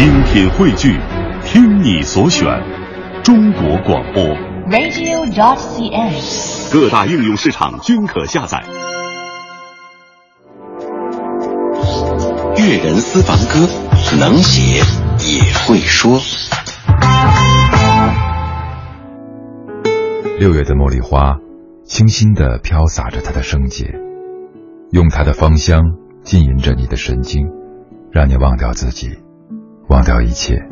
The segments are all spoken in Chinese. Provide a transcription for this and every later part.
精品汇聚，听你所选，中国广播。radio.dot.cn，。各大应用市场均可下载。粤人私房歌，能写也会说。六月的茉莉花，清新的飘洒着它的圣洁，用它的芳香浸淫着你的神经，让你忘掉自己，忘掉一切。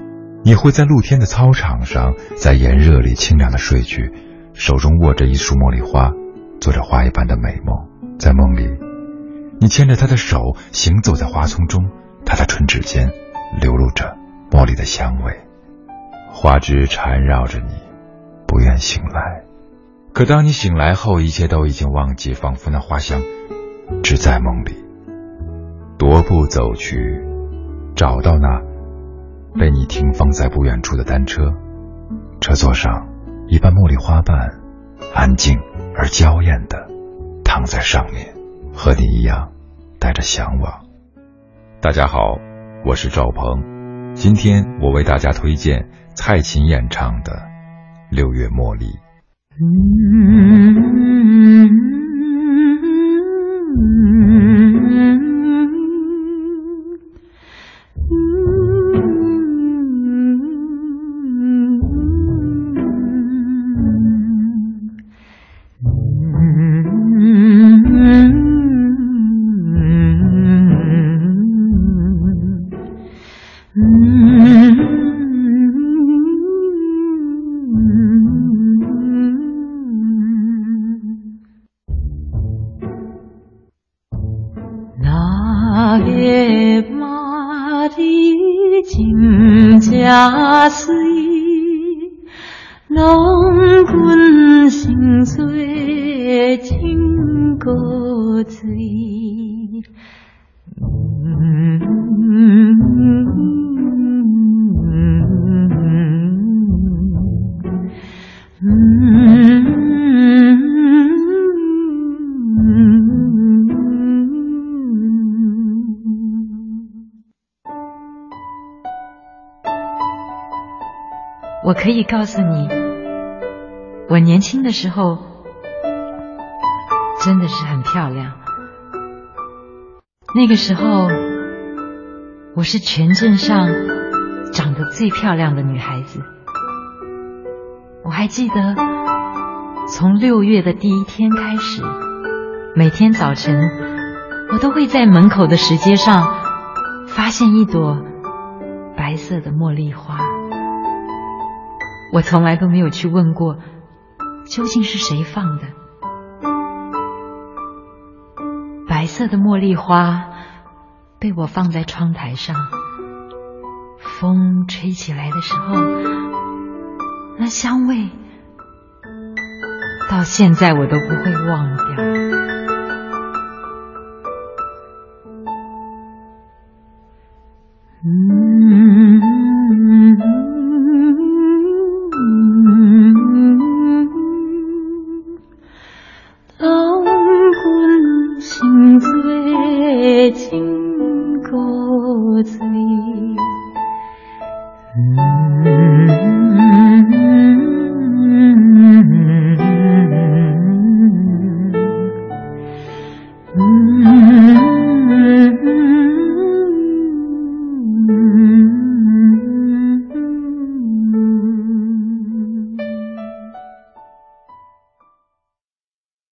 你会在露天的操场上，在炎热里清凉的睡去，手中握着一束茉莉花，做着花一般的美梦。在梦里，你牵着她的手，行走在花丛中，她的唇齿间流露着茉莉的香味，花枝缠绕着你，不愿醒来。可当你醒来后，一切都已经忘记，仿佛那花香只在梦里。踱步走去，找到那被你停放在不远处的单车，车座上一瓣茉莉花瓣，安静而娇艳的躺在上面，和你一样带着向往。大家好，我是赵鹏，今天我为大家推荐蔡琴演唱的《六月茉莉》。个马的金家水，郎君心碎情歌醉。我可以告诉你，我年轻的时候真的是很漂亮。那个时候，我是全镇上长得最漂亮的女孩子。我还记得，从六月的第一天开始，每天早晨，我都会在门口的石阶上发现一朵白色的茉莉花。我从来都没有去问过，究竟是谁放的。白色的茉莉花被我放在窗台上，风吹起来的时候，那香味到现在我都不会忘掉。嗯。今个醉